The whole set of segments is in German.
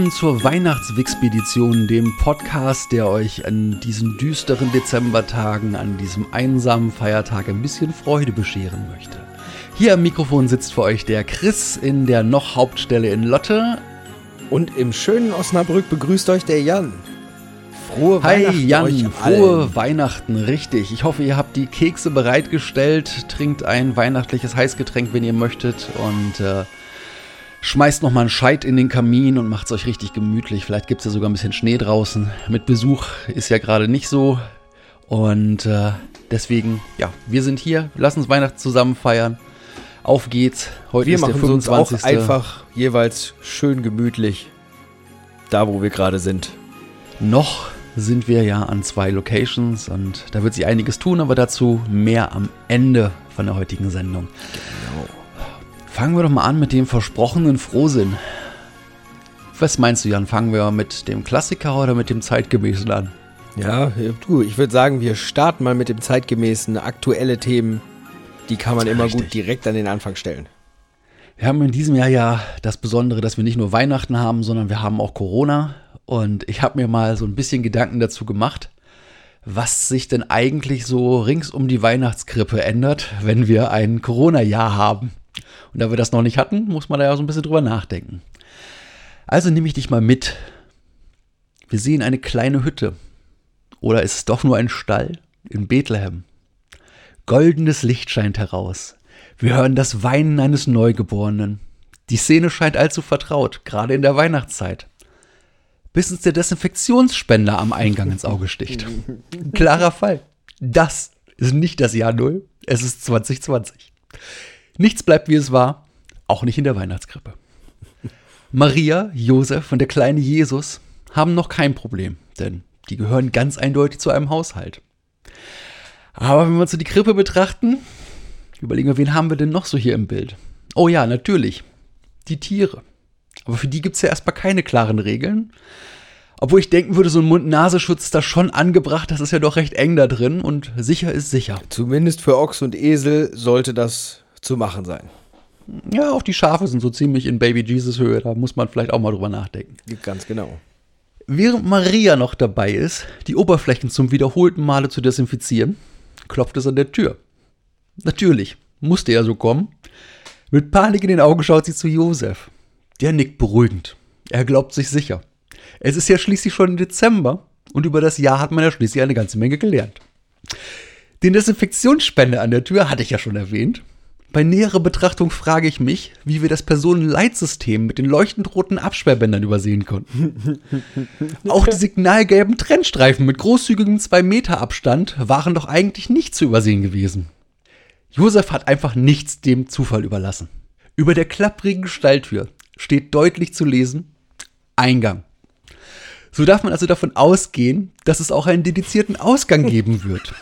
Willkommen zur Weihnachtswixpedition, dem Podcast, der euch an diesen düsteren Dezembertagen, an diesem einsamen Feiertag ein bisschen Freude bescheren möchte. Hier am Mikrofon sitzt für euch der Chris in der noch Hauptstelle in Lotte. Und im schönen Osnabrück begrüßt euch der Jan. Frohe Hi Weihnachten Jan, euch frohe allen. Weihnachten, richtig. Ich hoffe, ihr habt die Kekse bereitgestellt, trinkt ein weihnachtliches Heißgetränk, wenn ihr möchtet und äh, schmeißt noch mal einen Scheit in den Kamin und macht's euch richtig gemütlich. Vielleicht gibt's ja sogar ein bisschen Schnee draußen. Mit Besuch ist ja gerade nicht so und äh, deswegen, ja, wir sind hier, lasst uns Weihnachten zusammen feiern. Auf geht's. Heute Wir ist der machen es uns auch 25. einfach jeweils schön gemütlich da, wo wir gerade sind. Noch sind wir ja an zwei Locations und da wird sich einiges tun, aber dazu mehr am Ende von der heutigen Sendung. Fangen wir doch mal an mit dem versprochenen Frohsinn. Was meinst du, Jan? Fangen wir mit dem Klassiker oder mit dem zeitgemäßen an? Ja, du, ich würde sagen, wir starten mal mit dem zeitgemäßen, aktuelle Themen. Die kann man immer Richtig. gut direkt an den Anfang stellen. Wir haben in diesem Jahr ja das Besondere, dass wir nicht nur Weihnachten haben, sondern wir haben auch Corona. Und ich habe mir mal so ein bisschen Gedanken dazu gemacht, was sich denn eigentlich so rings um die Weihnachtskrippe ändert, wenn wir ein Corona-Jahr haben. Und da wir das noch nicht hatten, muss man da ja so ein bisschen drüber nachdenken. Also nehme ich dich mal mit. Wir sehen eine kleine Hütte. Oder ist es doch nur ein Stall in Bethlehem? Goldenes Licht scheint heraus. Wir hören das Weinen eines Neugeborenen. Die Szene scheint allzu vertraut, gerade in der Weihnachtszeit. Bis uns der Desinfektionsspender am Eingang ins Auge sticht. Klarer Fall. Das ist nicht das Jahr Null, es ist 2020. Nichts bleibt wie es war, auch nicht in der Weihnachtskrippe. Maria, Josef und der kleine Jesus haben noch kein Problem, denn die gehören ganz eindeutig zu einem Haushalt. Aber wenn wir uns so die Krippe betrachten, überlegen wir, wen haben wir denn noch so hier im Bild? Oh ja, natürlich, die Tiere. Aber für die gibt es ja erstmal keine klaren Regeln. Obwohl ich denken würde, so ein Mund-Nasenschutz ist da schon angebracht, das ist ja doch recht eng da drin und sicher ist sicher. Zumindest für Ochs und Esel sollte das zu machen sein. Ja, auch die Schafe sind so ziemlich in Baby Jesus Höhe, da muss man vielleicht auch mal drüber nachdenken. Ganz genau. Während Maria noch dabei ist, die Oberflächen zum wiederholten Male zu desinfizieren, klopft es an der Tür. Natürlich, musste ja so kommen. Mit Panik in den Augen schaut sie zu Josef. Der nickt beruhigend. Er glaubt sich sicher. Es ist ja schließlich schon Dezember und über das Jahr hat man ja schließlich eine ganze Menge gelernt. Den Desinfektionsspender an der Tür hatte ich ja schon erwähnt. Bei näherer Betrachtung frage ich mich, wie wir das Personenleitsystem mit den leuchtend roten Absperrbändern übersehen konnten. Auch die signalgelben Trennstreifen mit großzügigem 2 Meter Abstand waren doch eigentlich nicht zu übersehen gewesen. Josef hat einfach nichts dem Zufall überlassen. Über der klapprigen Stalltür steht deutlich zu lesen Eingang. So darf man also davon ausgehen, dass es auch einen dedizierten Ausgang geben wird.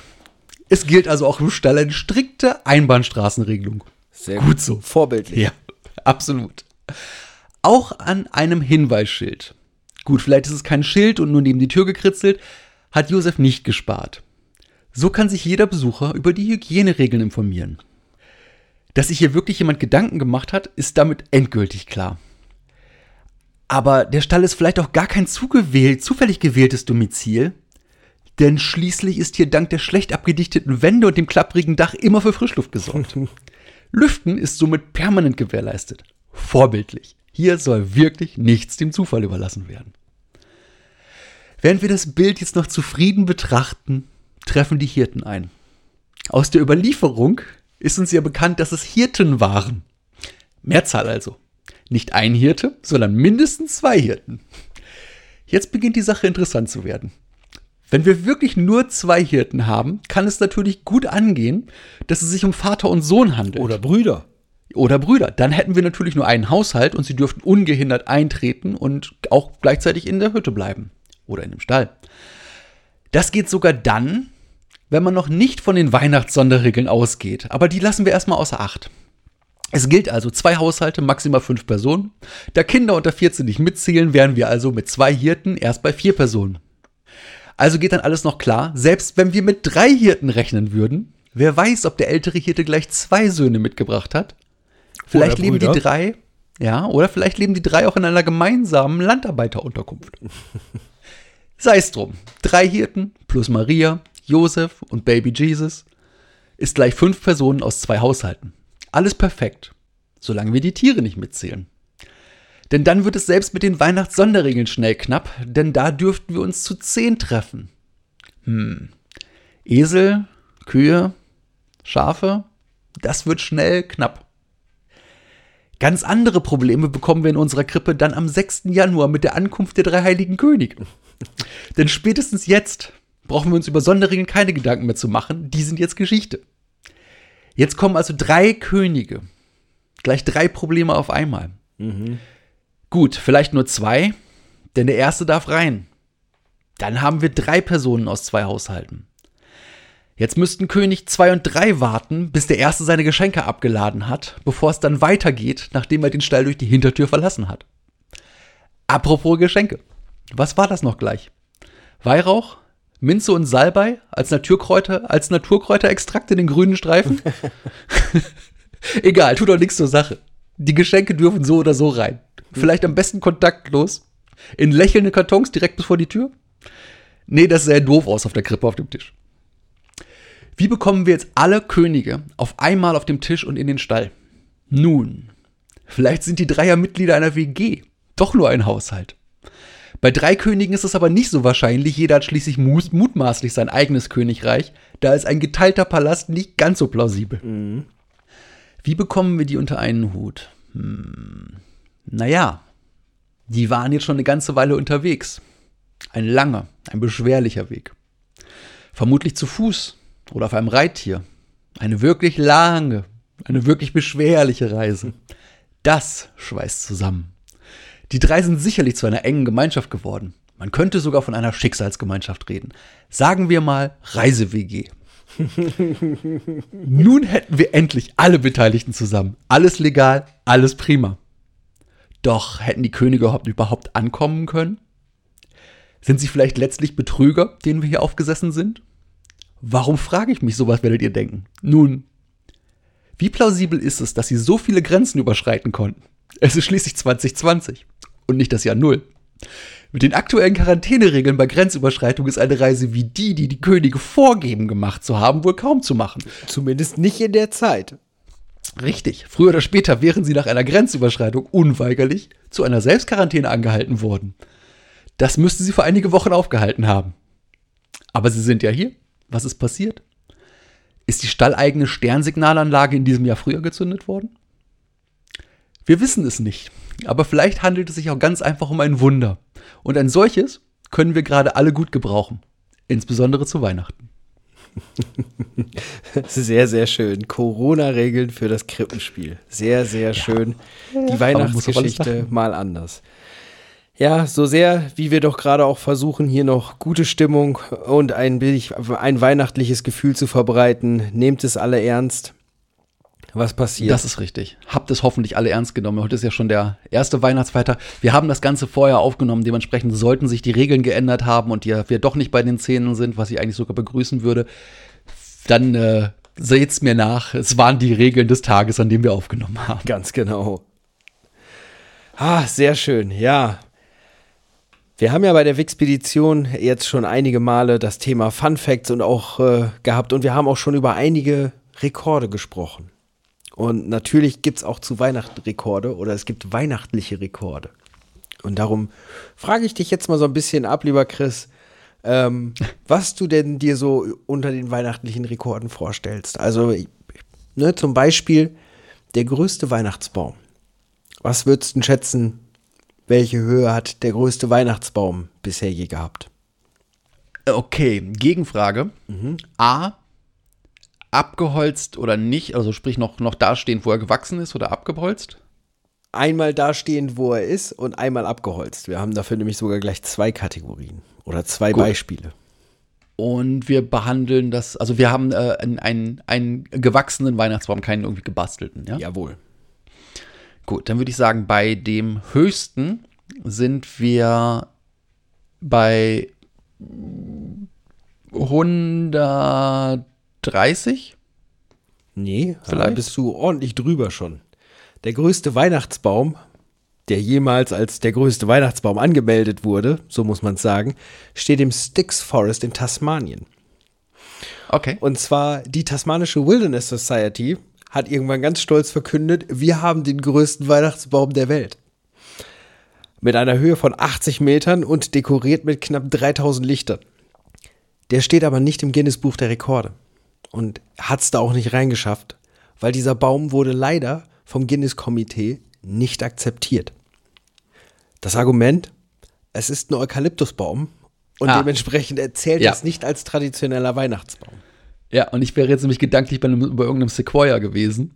Es gilt also auch im Stall eine strikte Einbahnstraßenregelung. Sehr Gut so. Vorbildlich. Ja, absolut. Auch an einem Hinweisschild. Gut, vielleicht ist es kein Schild und nur neben die Tür gekritzelt, hat Josef nicht gespart. So kann sich jeder Besucher über die Hygieneregeln informieren. Dass sich hier wirklich jemand Gedanken gemacht hat, ist damit endgültig klar. Aber der Stall ist vielleicht auch gar kein zugewählt, zufällig gewähltes Domizil, denn schließlich ist hier dank der schlecht abgedichteten Wände und dem klapprigen Dach immer für Frischluft gesorgt. Lüften ist somit permanent gewährleistet. Vorbildlich. Hier soll wirklich nichts dem Zufall überlassen werden. Während wir das Bild jetzt noch zufrieden betrachten, treffen die Hirten ein. Aus der Überlieferung ist uns ja bekannt, dass es Hirten waren. Mehrzahl also. Nicht ein Hirte, sondern mindestens zwei Hirten. Jetzt beginnt die Sache interessant zu werden. Wenn wir wirklich nur zwei Hirten haben, kann es natürlich gut angehen, dass es sich um Vater und Sohn handelt. Oder Brüder. Oder Brüder. Dann hätten wir natürlich nur einen Haushalt und sie dürften ungehindert eintreten und auch gleichzeitig in der Hütte bleiben. Oder in dem Stall. Das geht sogar dann, wenn man noch nicht von den Weihnachtssonderregeln ausgeht. Aber die lassen wir erstmal außer Acht. Es gilt also zwei Haushalte, maximal fünf Personen. Da Kinder unter 14 nicht mitzählen, wären wir also mit zwei Hirten erst bei vier Personen. Also geht dann alles noch klar, selbst wenn wir mit drei Hirten rechnen würden. Wer weiß, ob der ältere Hirte gleich zwei Söhne mitgebracht hat. Vielleicht leben die drei, ja, oder vielleicht leben die drei auch in einer gemeinsamen Landarbeiterunterkunft. Sei es drum. Drei Hirten plus Maria, Josef und Baby Jesus ist gleich fünf Personen aus zwei Haushalten. Alles perfekt, solange wir die Tiere nicht mitzählen. Denn dann wird es selbst mit den Weihnachtssonderregeln schnell knapp, denn da dürften wir uns zu zehn treffen. Hm. Esel, Kühe, Schafe, das wird schnell knapp. Ganz andere Probleme bekommen wir in unserer Krippe dann am 6. Januar mit der Ankunft der drei heiligen Könige. Denn spätestens jetzt brauchen wir uns über Sonderregeln keine Gedanken mehr zu machen, die sind jetzt Geschichte. Jetzt kommen also drei Könige. Gleich drei Probleme auf einmal. Gut, vielleicht nur zwei, denn der erste darf rein. Dann haben wir drei Personen aus zwei Haushalten. Jetzt müssten König 2 und 3 warten, bis der erste seine Geschenke abgeladen hat, bevor es dann weitergeht, nachdem er den Stall durch die Hintertür verlassen hat. Apropos Geschenke. Was war das noch gleich? Weihrauch, Minze und Salbei als Naturkräuter, als Naturkräuterextrakt in den grünen Streifen? Egal, tut doch nichts zur Sache. Die Geschenke dürfen so oder so rein. Vielleicht am besten kontaktlos. In lächelnde Kartons direkt bis vor die Tür? Nee, das sähe doof aus auf der Krippe auf dem Tisch. Wie bekommen wir jetzt alle Könige auf einmal auf dem Tisch und in den Stall? Nun, vielleicht sind die Dreier Mitglieder einer WG. Doch nur ein Haushalt. Bei drei Königen ist es aber nicht so wahrscheinlich, jeder hat schließlich mutmaßlich sein eigenes Königreich, da ist ein geteilter Palast nicht ganz so plausibel. Wie bekommen wir die unter einen Hut? Hm, naja, die waren jetzt schon eine ganze Weile unterwegs. Ein langer, ein beschwerlicher Weg. Vermutlich zu Fuß oder auf einem Reittier. Eine wirklich lange, eine wirklich beschwerliche Reise. Das schweißt zusammen. Die drei sind sicherlich zu einer engen Gemeinschaft geworden. Man könnte sogar von einer Schicksalsgemeinschaft reden. Sagen wir mal Reise-WG. Nun hätten wir endlich alle Beteiligten zusammen. Alles legal, alles prima. Doch hätten die Könige überhaupt, ankommen können? Sind sie vielleicht letztlich Betrüger, denen wir hier aufgesessen sind? Warum frage ich mich sowas, werdet ihr denken? Nun, wie plausibel ist es, dass sie so viele Grenzen überschreiten konnten? Es ist schließlich 2020 und nicht das Jahr Null. Mit den aktuellen Quarantäneregeln bei Grenzüberschreitung ist eine Reise wie die, die die Könige vorgeben gemacht zu haben, wohl kaum zu machen. Zumindest nicht in der Zeit. Richtig, früher oder später wären sie nach einer Grenzüberschreitung unweigerlich zu einer Selbstquarantäne angehalten worden. Das müsste sie für einige Wochen aufgehalten haben. Aber sie sind ja hier. Was ist passiert? Ist die stalleigene Sternsignalanlage in diesem Jahr früher gezündet worden? Wir wissen es nicht, aber vielleicht handelt es sich auch ganz einfach um ein Wunder. Und ein solches können wir gerade alle gut gebrauchen, insbesondere zu Weihnachten. Sehr, sehr schön. Corona-Regeln für das Krippenspiel. Sehr, sehr schön. Die muss auf alles Weihnachtsgeschichte mal anders. Ja, so sehr, wie wir doch gerade auch versuchen, hier noch gute Stimmung und ein, ein weihnachtliches Gefühl zu verbreiten, nehmt es alle ernst. Was passiert? Das ist richtig. Habt es hoffentlich alle ernst genommen. Heute ist ja schon der erste Weihnachtsfeiertag. Wir haben das Ganze vorher aufgenommen. Dementsprechend sollten sich die Regeln geändert haben und wir doch nicht bei den Szenen sind, was ich eigentlich sogar begrüßen würde, dann äh, seht's mir nach. Es waren die Regeln des Tages, an dem wir aufgenommen haben. Ganz genau. Ah, sehr schön, ja. Wir haben ja bei der Wixpedition jetzt schon einige Male das Thema Fun Facts und auch äh, gehabt und wir haben auch schon über einige Rekorde gesprochen. Und natürlich gibt es auch zu Weihnachten Rekorde oder es gibt weihnachtliche Rekorde. Und darum frage ich dich jetzt mal so ein bisschen ab, lieber Chris, ähm, was du denn dir so unter den weihnachtlichen Rekorden vorstellst. Also ne, zum Beispiel der größte Weihnachtsbaum. Was würdest du denn schätzen, welche Höhe hat der größte Weihnachtsbaum bisher je gehabt? Okay, Gegenfrage. A, abgeholzt oder nicht, also sprich noch, noch dastehen, wo er gewachsen ist oder abgeholzt? Einmal dastehend, wo er ist und einmal abgeholzt. Wir haben dafür nämlich sogar gleich zwei Kategorien oder zwei Gut. Beispiele. Und wir behandeln das, also wir haben äh, einen, einen, gewachsenen Weihnachtsbaum, keinen irgendwie gebastelten, ja? Jawohl. Gut, dann würde ich sagen, bei dem höchsten sind wir bei 130. Nee, da Vielleicht? bist du ordentlich drüber schon. Der größte Weihnachtsbaum, der jemals als der größte Weihnachtsbaum angemeldet wurde, so muss man sagen, steht im Styx Forest in Tasmanien. Okay. Und zwar die Tasmanische Wilderness Society hat irgendwann ganz stolz verkündet, wir haben den größten Weihnachtsbaum der Welt. Mit einer Höhe von 80 Metern und dekoriert mit knapp 3000 Lichtern. Der steht aber nicht im Guinness Buch der Rekorde. Und hat es da auch nicht reingeschafft, weil dieser Baum wurde leider vom Guinness-Komitee nicht akzeptiert. Das Argument, es ist ein Eukalyptusbaum und Ah. dementsprechend erzählt Ja. es nicht als traditioneller Weihnachtsbaum. Ja, und ich wäre jetzt nämlich gedanklich bei, einem, bei irgendeinem Sequoia gewesen.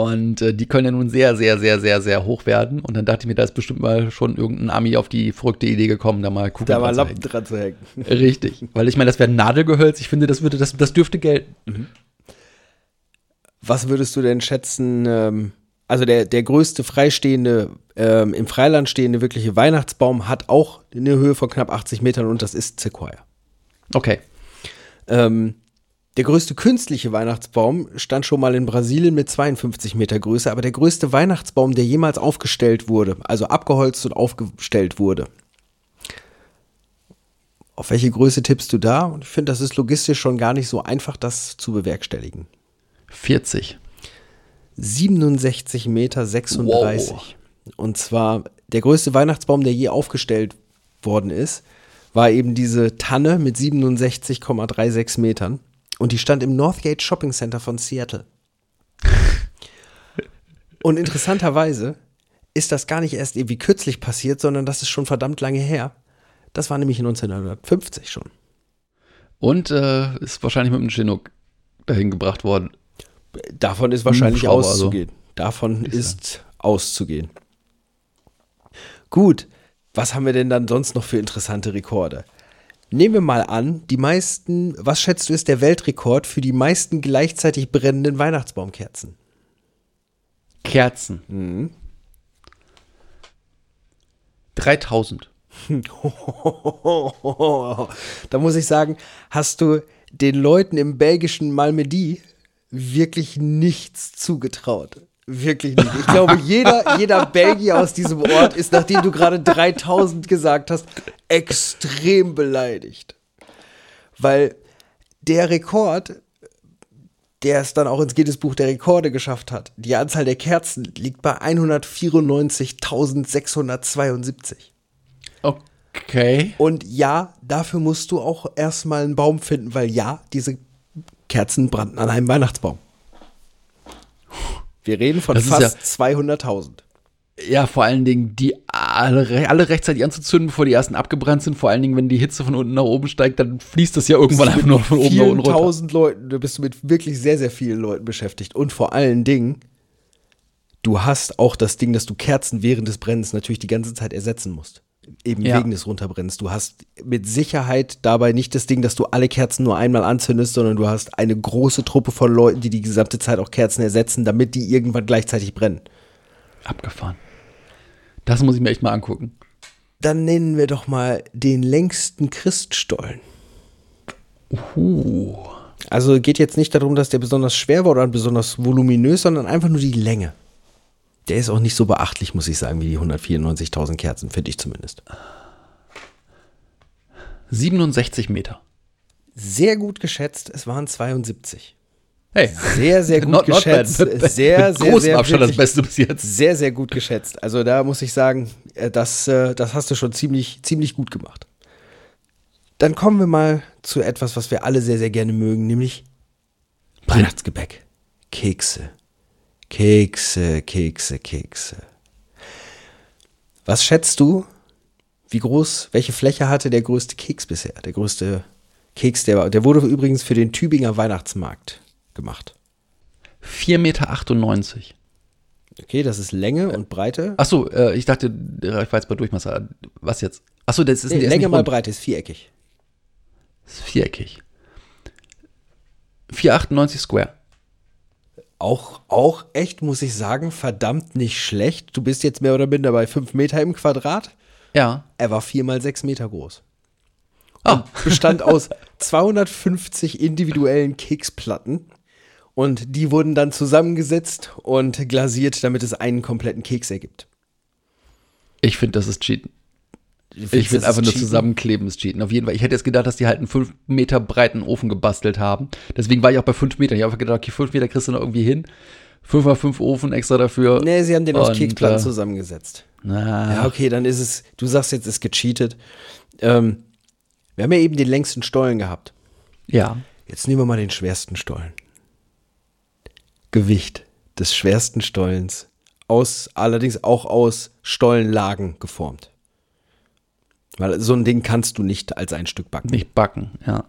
Und äh, die können ja nun sehr, sehr, sehr, sehr, sehr hoch werden. Und dann dachte ich mir, da ist bestimmt mal schon irgendein Ami auf die verrückte Idee gekommen, da mal Kugeln Da zu Lappen dran zu hängen. Richtig. Weil ich meine, das wäre ein Nadelgehölz. Ich finde, das, würde, das, das dürfte gelten. Was würdest du denn schätzen? Ähm, also der, der größte freistehende, ähm, im Freiland stehende wirkliche Weihnachtsbaum hat auch eine Höhe von knapp 80 Metern und das ist Sequoia. Okay. Ähm, der größte künstliche Weihnachtsbaum stand schon mal in Brasilien mit 52 Meter Größe, aber der größte Weihnachtsbaum, der jemals aufgestellt wurde, also abgeholzt und aufgestellt wurde. Auf welche Größe tippst du da? Und ich finde, das ist logistisch schon gar nicht so einfach, das zu bewerkstelligen. 40. 67 Meter 36. Wow. Und zwar der größte Weihnachtsbaum, der je aufgestellt worden ist, war eben diese Tanne mit 67,36 Metern. Und die stand im Northgate Shopping Center von Seattle. Und interessanterweise ist das gar nicht erst irgendwie kürzlich passiert, sondern das ist schon verdammt lange her. Das war nämlich 1950 schon. Und äh, ist wahrscheinlich mit dem Chinook dahin gebracht worden. Davon ist wahrscheinlich also. auszugehen. Davon ist auszugehen. Gut, was haben wir denn dann sonst noch für interessante Rekorde? Nehmen wir mal an, die meisten, was schätzt du ist der Weltrekord für die meisten gleichzeitig brennenden Weihnachtsbaumkerzen? Kerzen. 3000. da muss ich sagen, hast du den Leuten im belgischen Malmedy wirklich nichts zugetraut. Wirklich nicht. Ich glaube, jeder, jeder Belgier aus diesem Ort ist, nachdem du gerade 3000 gesagt hast, extrem beleidigt. Weil der Rekord, der es dann auch ins Guinness Buch der Rekorde geschafft hat, die Anzahl der Kerzen liegt bei 194.672. Okay. Und ja, dafür musst du auch erstmal einen Baum finden, weil ja, diese Kerzen brannten an einem Weihnachtsbaum. Wir reden von Das fast 200.000. Ja, vor allen Dingen, die alle, alle rechtzeitig anzuzünden, bevor die ersten abgebrannt sind. Vor allen Dingen, wenn die Hitze von unten nach oben steigt, dann fließt das ja irgendwann einfach nur von oben nach unten runter. tausend Leuten, da bist du mit wirklich sehr, sehr vielen Leuten beschäftigt. Und vor allen Dingen, du hast auch das Ding, dass du Kerzen während des Brennens natürlich die ganze Zeit ersetzen musst. Eben Ja. wegen des Runterbrennens. Du hast mit Sicherheit dabei nicht das Ding, dass du alle Kerzen nur einmal anzündest, sondern du hast eine große Truppe von Leuten, die die gesamte Zeit auch Kerzen ersetzen, damit die irgendwann gleichzeitig brennen. Abgefahren. Das muss ich mir echt mal angucken. Dann nennen wir doch mal den längsten Christstollen. Uh. Also geht jetzt nicht darum, dass der besonders schwer war oder besonders voluminös, sondern einfach nur die Länge. Der ist auch nicht so beachtlich, muss ich sagen, wie die 194.000 Kerzen, finde ich zumindest. 67 Meter. Sehr gut geschätzt, es waren 72. Hey, Sehr, sehr gut Not- not geschätzt. bad. Mit- Sehr, sehr, sehr, Abstand das Beste bis jetzt. Sehr, sehr gut geschätzt. Also da muss ich sagen, äh, das, äh, das hast du schon ziemlich, ziemlich gut gemacht. Dann kommen wir mal zu etwas, was wir alle sehr, sehr gerne mögen, nämlich Weihnachtsgebäck. Kekse. Kekse, Kekse, Kekse. Was schätzt du, wie groß, welche Fläche hatte der größte Keks bisher? Der größte Keks, der, war- der wurde übrigens für den Tübinger Weihnachtsmarkt gemacht. 4,98 Meter. Okay, das ist Länge und Breite. Achso, äh, ich dachte, ich war jetzt bei Durchmesser. Was jetzt? Achso, das ist, Nee, Länge mal. Breite ist viereckig. Ist viereckig. 4,98 Square. Auch, auch echt, muss ich sagen, verdammt nicht schlecht. Du bist jetzt mehr oder minder bei 5 Meter im Quadrat. Ja. Er war 4 mal 6 Meter groß. Ah, Bestand aus 250 individuellen Keksplatten. Und die wurden dann zusammengesetzt und glasiert, damit es einen kompletten Keks ergibt. ich finde, das ist Cheaten. Ich das einfach nur Cheaten? zusammenkleben ist Cheaten. Auf jeden Fall. Ich hätte jetzt gedacht, dass die halt einen 5 Meter breiten Ofen gebastelt haben. Deswegen war ich auch bei 5 Metern. Ich habe einfach gedacht, okay, 5 Meter kriegst du noch irgendwie hin. 5 mal 5 Ofen extra dafür. Nee, sie haben den aus Keksplatten äh, zusammengesetzt. Na, Ja, okay, dann ist es, du sagst jetzt, es ist gecheatet. Ähm, wir haben ja eben den längsten Stollen gehabt. ja. Jetzt nehmen wir mal den schwersten Stollen. Gewicht des schwersten Stollens aus, allerdings auch aus Stollenlagen geformt. Weil so ein Ding kannst du nicht als ein Stück backen. Nicht backen, ja.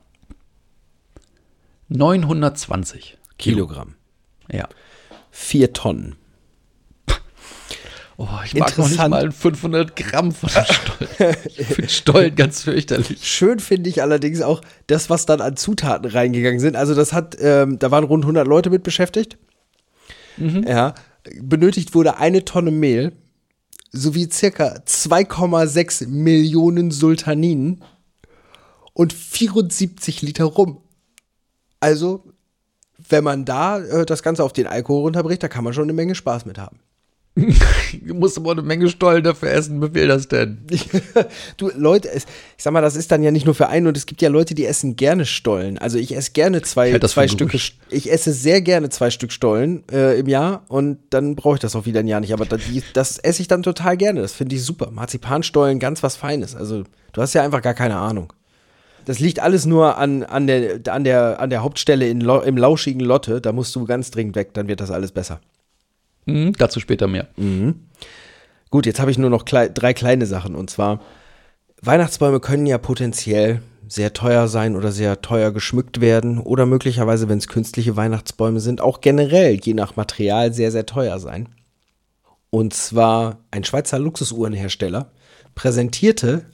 920 Kilo. Kilogramm. Ja. Vier Tonnen. Oh, ich mag noch nicht mal 500 Gramm von dem Stollen. ich finde Stollen ganz fürchterlich. Schön finde ich allerdings auch das, was dann an Zutaten reingegangen sind. Also das hat, ähm, da waren rund 100 Leute mit beschäftigt. Ja, benötigt wurde eine Tonne Mehl sowie circa 2,6 Millionen Sultaninen und 74 Liter Rum. Also, wenn man da äh, das Ganze auf den Alkohol runterbricht, da kann man schon eine Menge Spaß mit haben. Du musst aber eine Menge Stollen dafür essen. Wie will das denn? du, Leute, ich sag mal, das ist dann ja nicht nur für einen und es gibt ja Leute, die essen gerne Stollen. Also ich esse gerne zwei, für zwei Stücke. Ich esse sehr gerne zwei Stück Stollen äh, im Jahr und dann brauche ich das auch wieder ein Jahr nicht. Aber das, das esse ich dann total gerne. Das finde ich super. Marzipanstollen, ganz was Feines. Also du hast ja einfach gar keine Ahnung. Das liegt alles nur an, an, der, an, der, an der Hauptstelle in, im lauschigen Lotte. Da musst du ganz dringend weg, dann wird das alles besser. Hm, dazu später mehr. Gut, jetzt habe ich nur noch klei drei kleine Sachen. Und zwar, Weihnachtsbäume können ja potenziell sehr teuer sein oder sehr teuer geschmückt werden. Oder möglicherweise, wenn es künstliche Weihnachtsbäume sind, auch generell, je nach Material, sehr, sehr teuer sein. Und zwar ein Schweizer Luxusuhrenhersteller präsentierte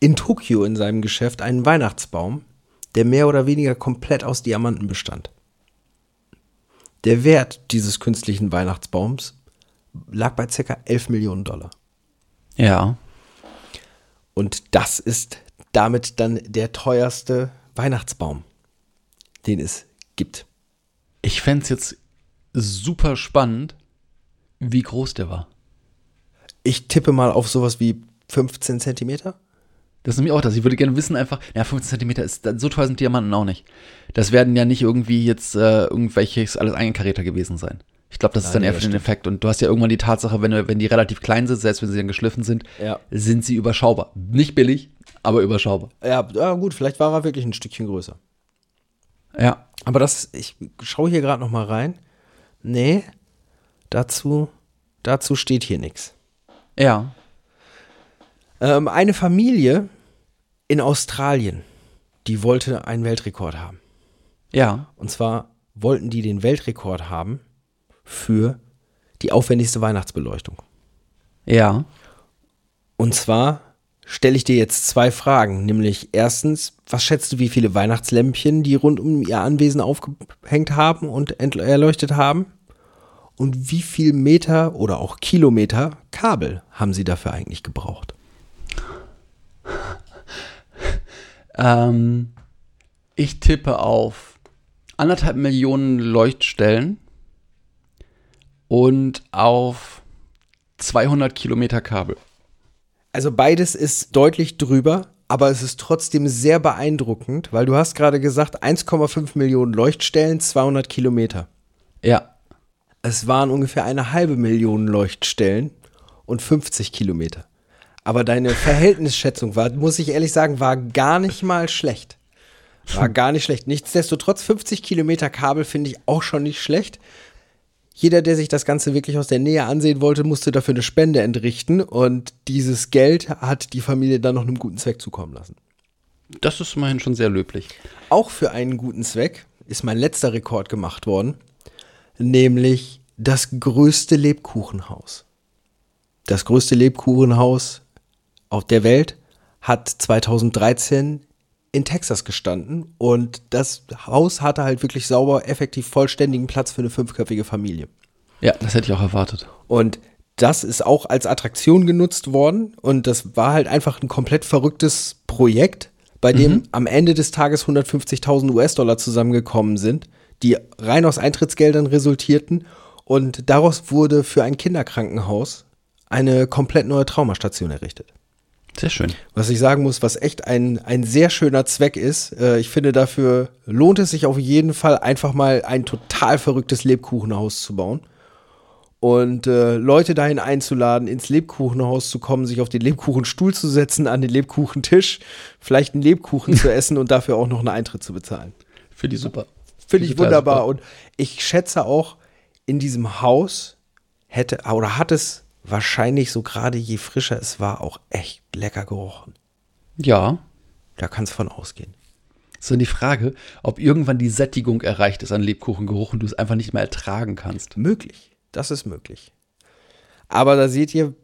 in Tokio in seinem Geschäft einen Weihnachtsbaum, der mehr oder weniger komplett aus Diamanten bestand. Der Wert dieses künstlichen Weihnachtsbaums lag bei ca. 11 Millionen Dollar. Ja. Und das ist damit dann der teuerste Weihnachtsbaum, den es gibt. Ich fände es jetzt super spannend, wie groß der war. Ich tippe mal auf sowas wie 15 Zentimeter. Das ist nämlich auch das. Ich würde gerne wissen, einfach, ja, 15 cm ist, so teuer sind Diamanten auch nicht. Das werden ja nicht irgendwie jetzt äh, irgendwelches alles Eingekarierter gewesen sein. Ich glaube, das ist Ja, dann eher für den Effekt. Und du hast ja irgendwann die Tatsache, wenn, wenn die relativ klein sind, selbst wenn sie dann geschliffen sind, Ja. sind sie überschaubar. Nicht billig, aber überschaubar. Ja, ja, gut, vielleicht war er wirklich ein Stückchen größer. Ja. Aber das, ich schaue hier gerade noch mal rein. Nee, dazu, dazu steht hier nichts. Ja. Ähm, eine Familie in Australien, die wollte einen Weltrekord haben. Ja. Und zwar wollten die den Weltrekord haben für die aufwendigste Weihnachtsbeleuchtung. Ja. Und zwar stelle ich dir jetzt zwei Fragen, nämlich erstens, was schätzt du, wie viele Weihnachtslämpchen die rund um ihr Anwesen aufgehängt haben und erleuchtet haben? Und wie viel Meter oder auch Kilometer Kabel haben sie dafür eigentlich gebraucht? Ähm, ich tippe auf anderthalb Millionen Leuchtstellen und auf 200 Kilometer Kabel. Also beides ist deutlich drüber, aber es ist trotzdem sehr beeindruckend, weil du hast gerade gesagt, 1,5 Millionen Leuchtstellen, 200 Kilometer. Ja. Es waren ungefähr eine halbe Million Leuchtstellen und 50 Kilometer. Aber deine Verhältnisschätzung war, muss ich ehrlich sagen, war gar nicht mal schlecht. War gar nicht schlecht. Nichtsdestotrotz, 50 Kilometer Kabel finde ich auch schon nicht schlecht. Jeder, der sich das Ganze wirklich aus der Nähe ansehen wollte, musste dafür eine Spende entrichten und dieses Geld hat die Familie dann noch einem guten Zweck zukommen lassen. Das ist immerhin schon sehr löblich. Auch für einen guten Zweck ist mein letzter Rekord gemacht worden, nämlich das größte Lebkuchenhaus. Das größte Lebkuchenhaus auf der Welt hat 2013 in Texas gestanden und das Haus hatte halt wirklich sauber, effektiv vollständigen Platz für eine fünfköpfige Familie. Ja, das hätte ich auch erwartet. Und das ist auch als Attraktion genutzt worden und das war halt einfach ein komplett verrücktes Projekt, bei dem am Ende des Tages 150.000 US-Dollar zusammengekommen sind, die rein aus Eintrittsgeldern resultierten und daraus wurde für ein Kinderkrankenhaus eine komplett neue Traumastation errichtet. Sehr schön. Was ich sagen muss, was echt ein, ein sehr schöner Zweck ist. Äh, ich finde, dafür lohnt es sich auf jeden Fall, einfach mal ein total verrücktes Lebkuchenhaus zu bauen. Und äh, Leute dahin einzuladen, ins Lebkuchenhaus zu kommen, sich auf den Lebkuchenstuhl zu setzen, an den Lebkuchentisch, vielleicht einen Lebkuchen zu essen und dafür auch noch einen Eintritt zu bezahlen. Finde ich super. Finde ich wunderbar. super. Und ich schätze auch, in diesem Haus hätte oder hat es wahrscheinlich so gerade je frischer es war, auch echt lecker gerochen. Ja. Da kann es von ausgehen. Ist dann die Frage, ob irgendwann die Sättigung erreicht ist an Lebkuchengeruch und du es einfach nicht mehr ertragen kannst. Möglich. Das ist möglich. Aber da seht ihr,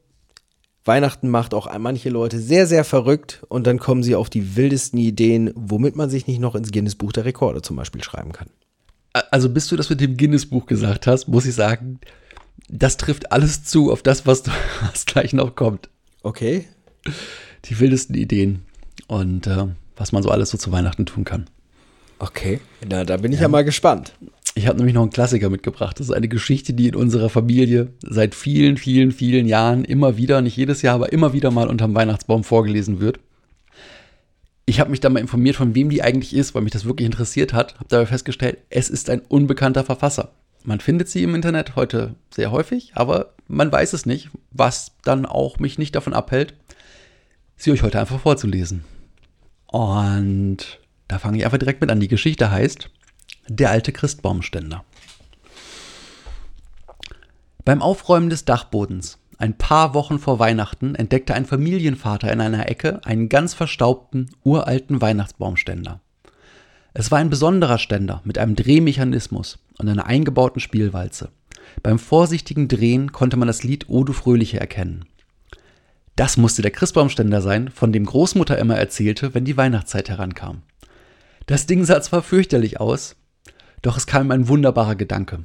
Weihnachten macht auch manche Leute sehr, sehr verrückt und dann kommen sie auf die wildesten Ideen, womit man sich nicht noch ins Guinness Buch der Rekorde zum Beispiel schreiben kann. Also bis du das mit dem Guinness-Buch gesagt hast, muss ich sagen, das trifft alles zu auf das, was, was gleich noch kommt. Okay? Die wildesten Ideen und äh, was man so alles so zu Weihnachten tun kann. Okay. Na, da bin ich ja, mal gespannt. Ich habe nämlich noch einen Klassiker mitgebracht. Das ist eine Geschichte, die in unserer Familie seit vielen, vielen, vielen Jahren immer wieder, nicht jedes Jahr, aber immer wieder mal unterm Weihnachtsbaum vorgelesen wird. Ich habe mich da mal informiert, von wem die eigentlich ist, weil mich das wirklich interessiert hat. Habe dabei festgestellt, es ist ein unbekannter Verfasser. Man findet sie im Internet heute sehr häufig, aber man weiß es nicht, was dann auch mich nicht davon abhält, sie euch heute einfach vorzulesen. Und da fange ich einfach direkt mit an. Die Geschichte heißt Der alte Christbaumständer. Beim Aufräumen des Dachbodens, ein paar Wochen vor Weihnachten, entdeckte ein Familienvater in einer Ecke einen ganz verstaubten, uralten Weihnachtsbaumständer. Es war ein besonderer Ständer mit einem Drehmechanismus und einer eingebauten Spielwalze. Beim vorsichtigen Drehen konnte man das Lied O du Fröhliche erkennen. Das musste der Christbaumständer sein, von dem Großmutter immer erzählte, wenn die Weihnachtszeit herankam. Das Ding sah zwar fürchterlich aus, doch es kam ein wunderbarer Gedanke.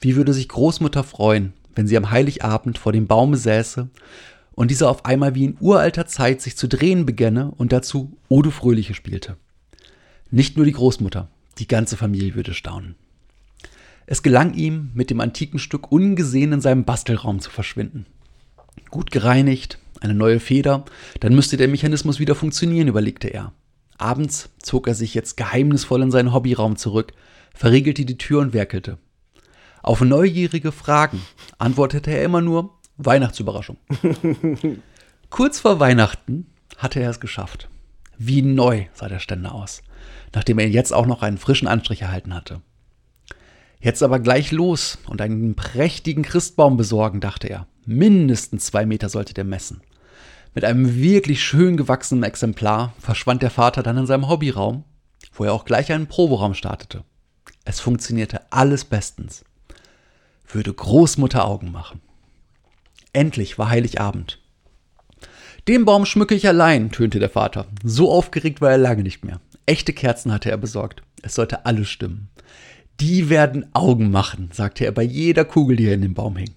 Wie würde sich Großmutter freuen, wenn sie am Heiligabend vor dem Baume säße und dieser auf einmal wie in uralter Zeit sich zu drehen begänne und dazu O du Fröhliche spielte. Nicht nur die Großmutter, die ganze Familie würde staunen. Es gelang ihm, mit dem antiken Stück ungesehen in seinem Bastelraum zu verschwinden. Gut gereinigt, eine neue Feder, dann müsste der Mechanismus wieder funktionieren, überlegte er. Abends zog er sich jetzt geheimnisvoll in seinen Hobbyraum zurück, verriegelte die Tür und werkelte. Auf neugierige Fragen antwortete er immer nur Weihnachtsüberraschung. Kurz vor Weihnachten hatte er es geschafft. Wie neu sah der Ständer aus, nachdem er jetzt auch noch einen frischen Anstrich erhalten hatte. Jetzt aber gleich los und einen prächtigen Christbaum besorgen, dachte er. Mindestens zwei Meter sollte der messen. Mit einem wirklich schön gewachsenen Exemplar verschwand der Vater dann in seinem Hobbyraum, wo er auch gleich einen Proberaum startete. Es funktionierte alles bestens. Würde Großmutter Augen machen. Endlich war Heiligabend. Den Baum schmücke ich allein, tönte der Vater. So aufgeregt war er lange nicht mehr. Echte Kerzen hatte er besorgt. Es sollte alles stimmen. Die werden Augen machen, sagte er bei jeder Kugel, die er in den Baum hing.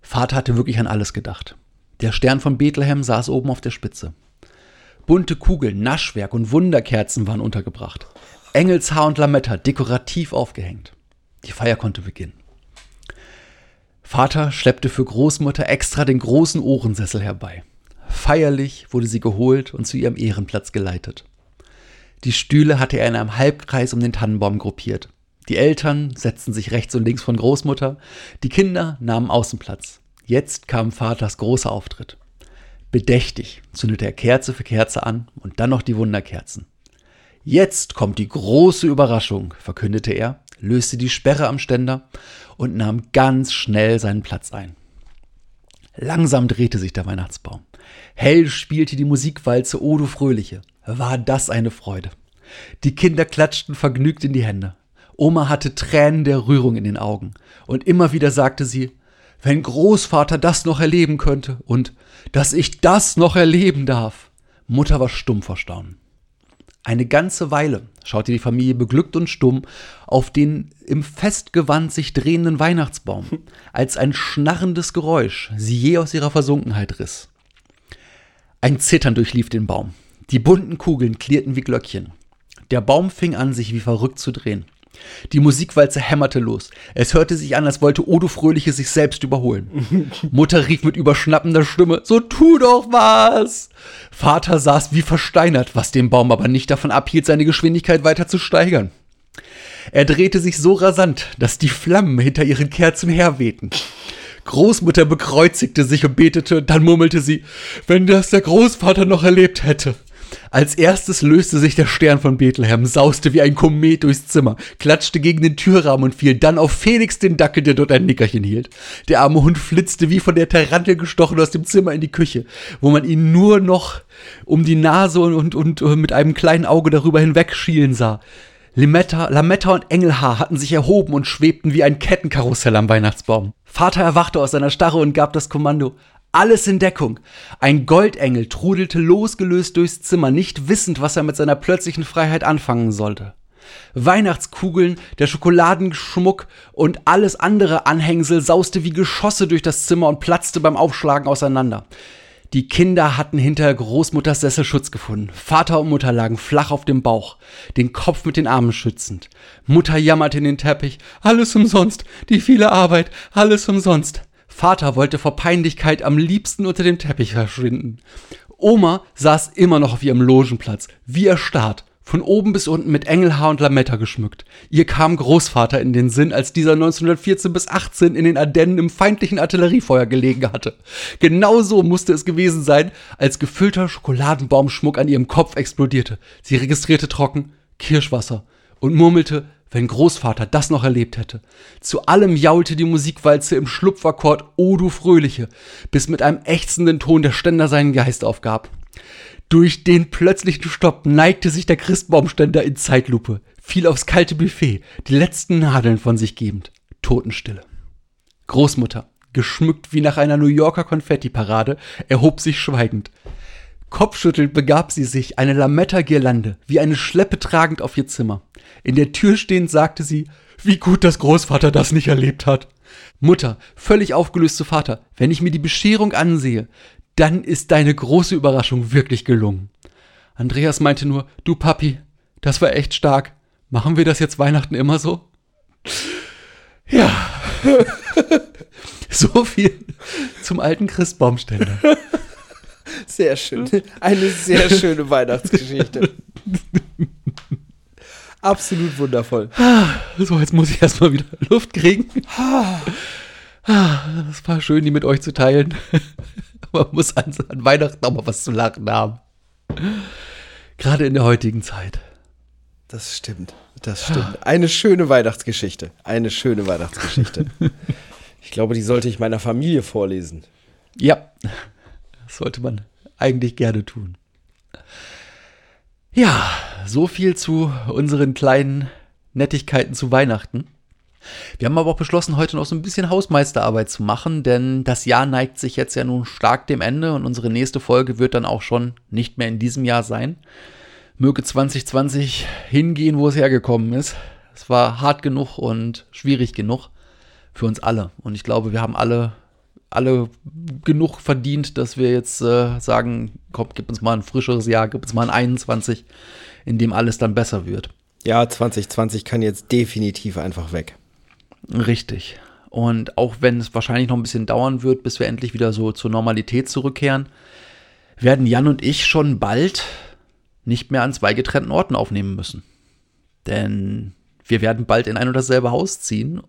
Vater hatte wirklich an alles gedacht. Der Stern von Bethlehem saß oben auf der Spitze. Bunte Kugeln, Naschwerk und Wunderkerzen waren untergebracht. Engelshaar und Lametta dekorativ aufgehängt. Die Feier konnte beginnen. Vater schleppte für Großmutter extra den großen Ohrensessel herbei. Feierlich wurde sie geholt und zu ihrem Ehrenplatz geleitet. Die Stühle hatte er in einem Halbkreis um den Tannenbaum gruppiert. Die Eltern setzten sich rechts und links von Großmutter, die Kinder nahmen Außenplatz. Jetzt kam Vaters großer Auftritt. Bedächtig zündete er Kerze für Kerze an und dann noch die Wunderkerzen. Jetzt kommt die große Überraschung, verkündete er, löste die Sperre am Ständer und nahm ganz schnell seinen Platz ein. Langsam drehte sich der Weihnachtsbaum. Hell spielte die Musikwalze O du Fröhliche. War das eine Freude. Die Kinder klatschten vergnügt in die Hände. Oma hatte Tränen der Rührung in den Augen. Und immer wieder sagte sie, wenn Großvater das noch erleben könnte und dass ich das noch erleben darf. Mutter war stumm vor Staunen. Eine ganze Weile schaute die Familie beglückt und stumm auf den im Festgewand sich drehenden Weihnachtsbaum, als ein schnarrendes Geräusch sie je aus ihrer Versunkenheit riss. Ein Zittern durchlief den Baum. Die bunten Kugeln klirrten wie Glöckchen. Der Baum fing an, sich wie verrückt zu drehen. Die Musikwalze hämmerte los. Es hörte sich an, als wollte Odo Fröhliche sich selbst überholen. Mutter rief mit überschnappender Stimme, so tu doch was! Vater saß wie versteinert, was den Baum aber nicht davon abhielt, seine Geschwindigkeit weiter zu steigern. Er drehte sich so rasant, dass die Flammen hinter ihren Kerzen herwehten. Großmutter bekreuzigte sich und betete, dann murmelte sie, wenn das der Großvater noch erlebt hätte. Als erstes löste sich der Stern von Bethlehem, sauste wie ein Komet durchs Zimmer, klatschte gegen den Türrahmen und fiel dann auf Felix den Dackel, der dort ein Nickerchen hielt. Der arme Hund flitzte wie von der Tarantel gestochen aus dem Zimmer in die Küche, wo man ihn nur noch um die Nase und, und, und mit einem kleinen Auge darüber hinwegschielen sah. Limetta, Lametta und Engelhaar hatten sich erhoben und schwebten wie ein Kettenkarussell am Weihnachtsbaum. Vater erwachte aus seiner Starre und gab das Kommando. Alles in Deckung. Ein Goldengel trudelte losgelöst durchs Zimmer, nicht wissend, was er mit seiner plötzlichen Freiheit anfangen sollte. Weihnachtskugeln, der Schokoladenschmuck und alles andere Anhängsel sauste wie Geschosse durch das Zimmer und platzte beim Aufschlagen auseinander. Die Kinder hatten hinter Großmutters Sessel Schutz gefunden. Vater und Mutter lagen flach auf dem Bauch, den Kopf mit den Armen schützend. Mutter jammerte in den Teppich. Alles umsonst, die viele Arbeit, alles umsonst. Vater wollte vor Peinlichkeit am liebsten unter dem Teppich verschwinden. Oma saß immer noch auf ihrem Logenplatz, wie erstarrt, von oben bis unten mit Engelhaar und Lametta geschmückt. Ihr kam Großvater in den Sinn, als dieser 1914 bis 18 in den Ardennen im feindlichen Artilleriefeuer gelegen hatte. Genauso musste es gewesen sein, als gefüllter Schokoladenbaumschmuck an ihrem Kopf explodierte. Sie registrierte trocken Kirschwasser und murmelte wenn Großvater das noch erlebt hätte. Zu allem jaulte die Musikwalze im Schlupfakkord O du Fröhliche, bis mit einem ächzenden Ton der Ständer seinen Geist aufgab. Durch den plötzlichen Stopp neigte sich der Christbaumständer in Zeitlupe, fiel aufs kalte Buffet, die letzten Nadeln von sich gebend. Totenstille. Großmutter, geschmückt wie nach einer New Yorker Konfettiparade, erhob sich schweigend. Kopfschüttelnd begab sie sich, eine Lametta-Girlande, wie eine Schleppe tragend auf ihr Zimmer. In der Tür stehend sagte sie, wie gut, dass Großvater das nicht erlebt hat. Mutter, völlig aufgelöst zu Vater, wenn ich mir die Bescherung ansehe, dann ist deine große Überraschung wirklich gelungen. Andreas meinte nur, du Papi, das war echt stark. Machen wir das jetzt Weihnachten immer so? Ja. so viel zum alten Christbaumständer. Sehr schön. Eine sehr schöne Weihnachtsgeschichte. Absolut wundervoll. So, jetzt muss ich erstmal wieder Luft kriegen. Es war schön, die mit euch zu teilen. Man muss an, an Weihnachten auch mal was zu lachen haben. Gerade in der heutigen Zeit. Das stimmt. Das stimmt. Eine schöne Weihnachtsgeschichte. Eine schöne Weihnachtsgeschichte. Ich glaube, die sollte ich meiner Familie vorlesen. Ja, das sollte man eigentlich gerne tun. Ja, so viel zu unseren kleinen Nettigkeiten zu Weihnachten. Wir haben aber auch beschlossen, heute noch so ein bisschen Hausmeisterarbeit zu machen, denn das Jahr neigt sich jetzt ja nun stark dem Ende und unsere nächste Folge wird dann auch schon nicht mehr in diesem Jahr sein. Möge 2020 hingehen, wo es hergekommen ist. Es war hart genug und schwierig genug für uns alle. Und ich glaube, wir haben alle, alle genug verdient, dass wir jetzt äh, sagen, komm, gib uns mal ein frischeres Jahr, gib uns mal ein 21, in dem alles dann besser wird. Ja, 2020 kann jetzt definitiv einfach weg. Richtig. Und auch wenn es wahrscheinlich noch ein bisschen dauern wird, bis wir endlich wieder so zur Normalität zurückkehren, werden Jan und ich schon bald nicht mehr an zwei getrennten Orten aufnehmen müssen. Denn wir werden bald in ein und dasselbe Haus ziehen.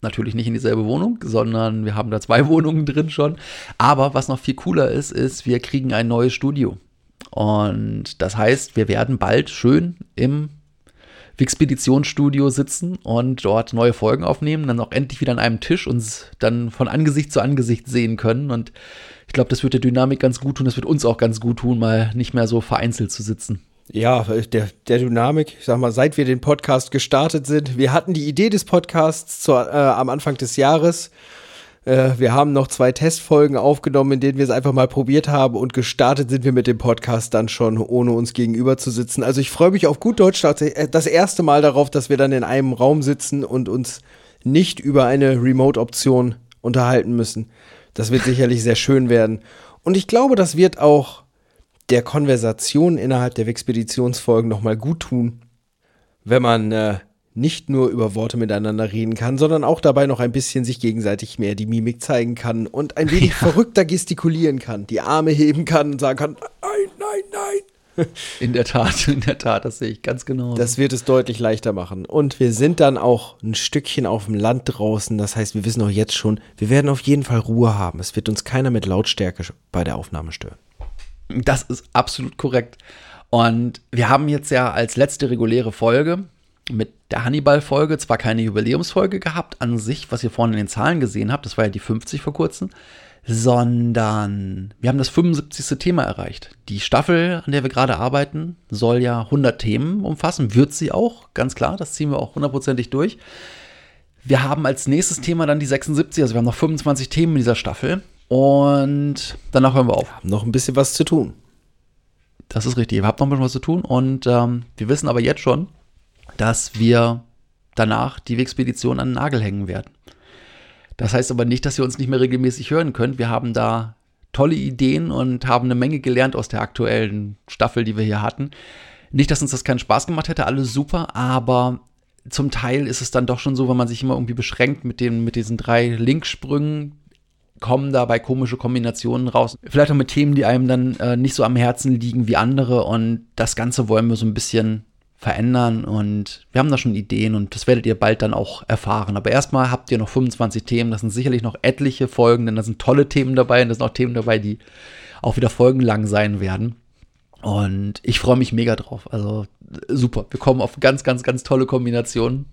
Natürlich nicht in dieselbe Wohnung, sondern wir haben da zwei Wohnungen drin schon. Aber was noch viel cooler ist, ist, wir kriegen ein neues Studio. Und das heißt, wir werden bald schön im Wixpeditionsstudio sitzen und dort neue Folgen aufnehmen, dann auch endlich wieder an einem Tisch uns dann von Angesicht zu Angesicht sehen können. Und ich glaube, das wird der Dynamik ganz gut tun, das wird uns auch ganz gut tun, mal nicht mehr so vereinzelt zu sitzen. Ja, der, der Dynamik, ich sag mal, seit wir den Podcast gestartet sind, wir hatten die Idee des Podcasts zur, äh, am Anfang des Jahres. Äh, wir haben noch zwei Testfolgen aufgenommen, in denen wir es einfach mal probiert haben und gestartet sind wir mit dem Podcast dann schon, ohne uns gegenüber zu sitzen. Also ich freue mich auf gut Deutsch äh, das erste Mal darauf, dass wir dann in einem Raum sitzen und uns nicht über eine Remote-Option unterhalten müssen. Das wird sicherlich sehr schön werden. Und ich glaube, das wird auch der Konversation innerhalb der Expeditionsfolgen nochmal gut tun, wenn man äh, nicht nur über Worte miteinander reden kann, sondern auch dabei noch ein bisschen sich gegenseitig mehr die Mimik zeigen kann und ein wenig ja. verrückter gestikulieren kann, die Arme heben kann und sagen kann, nein, nein, nein. In der Tat, in der Tat, das sehe ich ganz genau. Das wird es deutlich leichter machen. Und wir sind dann auch ein Stückchen auf dem Land draußen. Das heißt, wir wissen auch jetzt schon, wir werden auf jeden Fall Ruhe haben. Es wird uns keiner mit Lautstärke bei der Aufnahme stören. Das ist absolut korrekt. Und wir haben jetzt ja als letzte reguläre Folge mit der Hannibal-Folge zwar keine Jubiläumsfolge gehabt an sich, was ihr vorhin in den Zahlen gesehen habt, das war ja die 50 vor kurzem, sondern wir haben das 75. Thema erreicht. Die Staffel, an der wir gerade arbeiten, soll ja 100 Themen umfassen, wird sie auch, ganz klar, das ziehen wir auch hundertprozentig durch. Wir haben als nächstes Thema dann die 76, also wir haben noch 25 Themen in dieser Staffel und danach hören wir auf. Wir haben noch ein bisschen was zu tun. Das ist richtig, ihr habt noch ein bisschen was zu tun und ähm, wir wissen aber jetzt schon, dass wir danach die Expedition an den Nagel hängen werden. Das heißt aber nicht, dass ihr uns nicht mehr regelmäßig hören könnt. Wir haben da tolle Ideen und haben eine Menge gelernt aus der aktuellen Staffel, die wir hier hatten. Nicht, dass uns das keinen Spaß gemacht hätte, alles super, aber zum Teil ist es dann doch schon so, wenn man sich immer irgendwie beschränkt mit, den, mit diesen drei Linksprüngen, kommen dabei komische Kombinationen raus. Vielleicht auch mit Themen, die einem dann äh, nicht so am Herzen liegen wie andere. Und das Ganze wollen wir so ein bisschen verändern und wir haben da schon Ideen und das werdet ihr bald dann auch erfahren. Aber erstmal habt ihr noch 25 Themen, das sind sicherlich noch etliche Folgen, denn da sind tolle Themen dabei und da sind auch Themen dabei, die auch wieder folgenlang sein werden. Und ich freue mich mega drauf. Also super. Wir kommen auf ganz, ganz, ganz tolle Kombinationen.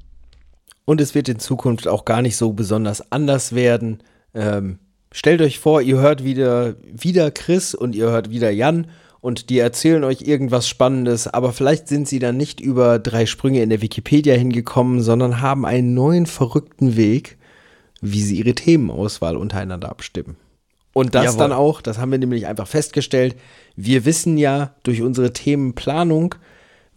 Und es wird in Zukunft auch gar nicht so besonders anders werden. Ähm, stellt euch vor, ihr hört wieder, wieder Chris und ihr hört wieder Jan und die erzählen euch irgendwas Spannendes, aber vielleicht sind sie dann nicht über drei Sprünge in der Wikipedia hingekommen, sondern haben einen neuen verrückten Weg, wie sie ihre Themenauswahl untereinander abstimmen. Und das Jawohl. dann auch, das haben wir nämlich einfach festgestellt, wir wissen ja durch unsere Themenplanung,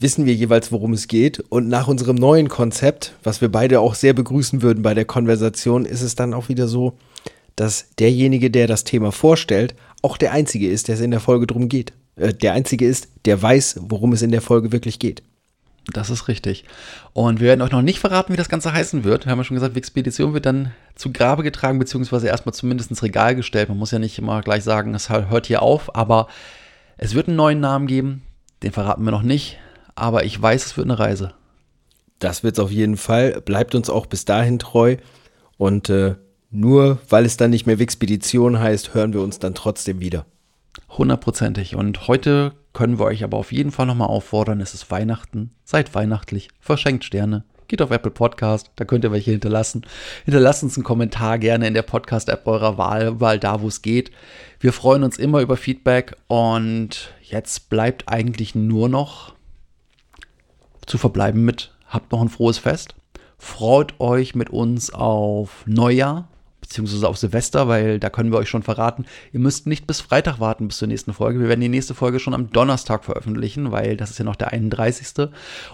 wissen wir jeweils, worum es geht. Und nach unserem neuen Konzept, was wir beide auch sehr begrüßen würden bei der Konversation, ist es dann auch wieder so, dass derjenige, der das Thema vorstellt, auch der Einzige ist, der es in der Folge drum geht. Äh, der Einzige ist, der weiß, worum es in der Folge wirklich geht. Das ist richtig. Und wir werden euch noch nicht verraten, wie das Ganze heißen wird. Wir haben ja schon gesagt, Expedition wird dann zu Grabe getragen, beziehungsweise erstmal zumindest ins Regal gestellt. Man muss ja nicht immer gleich sagen, es hört hier auf, aber es wird einen neuen Namen geben. Den verraten wir noch nicht, aber ich weiß, es wird eine Reise. Das wird es auf jeden Fall. Bleibt uns auch bis dahin treu. Und äh, nur weil es dann nicht mehr Wixpedition heißt, hören wir uns dann trotzdem wieder. Hundertprozentig. Und heute können wir euch aber auf jeden Fall nochmal auffordern, es ist Weihnachten, seid weihnachtlich, verschenkt Sterne, geht auf Apple Podcast, da könnt ihr welche hinterlassen. Hinterlasst uns einen Kommentar gerne in der Podcast-App eurer Wahl, weil da, wo es geht. Wir freuen uns immer über Feedback und jetzt bleibt eigentlich nur noch zu verbleiben mit, habt noch ein frohes Fest. Freut euch mit uns auf Neujahr, beziehungsweise auf Silvester, weil da können wir euch schon verraten, ihr müsst nicht bis Freitag warten bis zur nächsten Folge. Wir werden die nächste Folge schon am Donnerstag veröffentlichen, weil das ist ja noch der 31.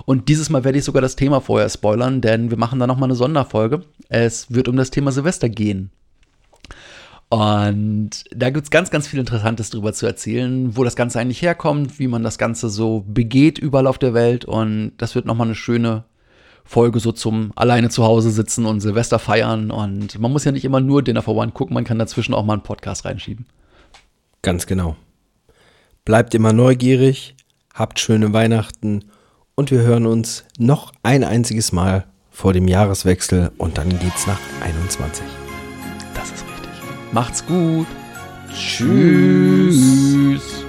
Und dieses Mal werde ich sogar das Thema vorher spoilern, denn wir machen da nochmal eine Sonderfolge. Es wird um das Thema Silvester gehen. Und da gibt es ganz, ganz viel Interessantes drüber zu erzählen, wo das Ganze eigentlich herkommt, wie man das Ganze so begeht überall auf der Welt. Und das wird nochmal eine schöne Folge so zum alleine zu Hause sitzen und Silvester feiern. Und man muss ja nicht immer nur Dinner for One gucken, man kann dazwischen auch mal einen Podcast reinschieben. Ganz genau. Bleibt immer neugierig, habt schöne Weihnachten und wir hören uns noch ein einziges Mal vor dem Jahreswechsel und dann geht's nach 21. Das ist richtig. Macht's gut. Tschüss. Tschüss.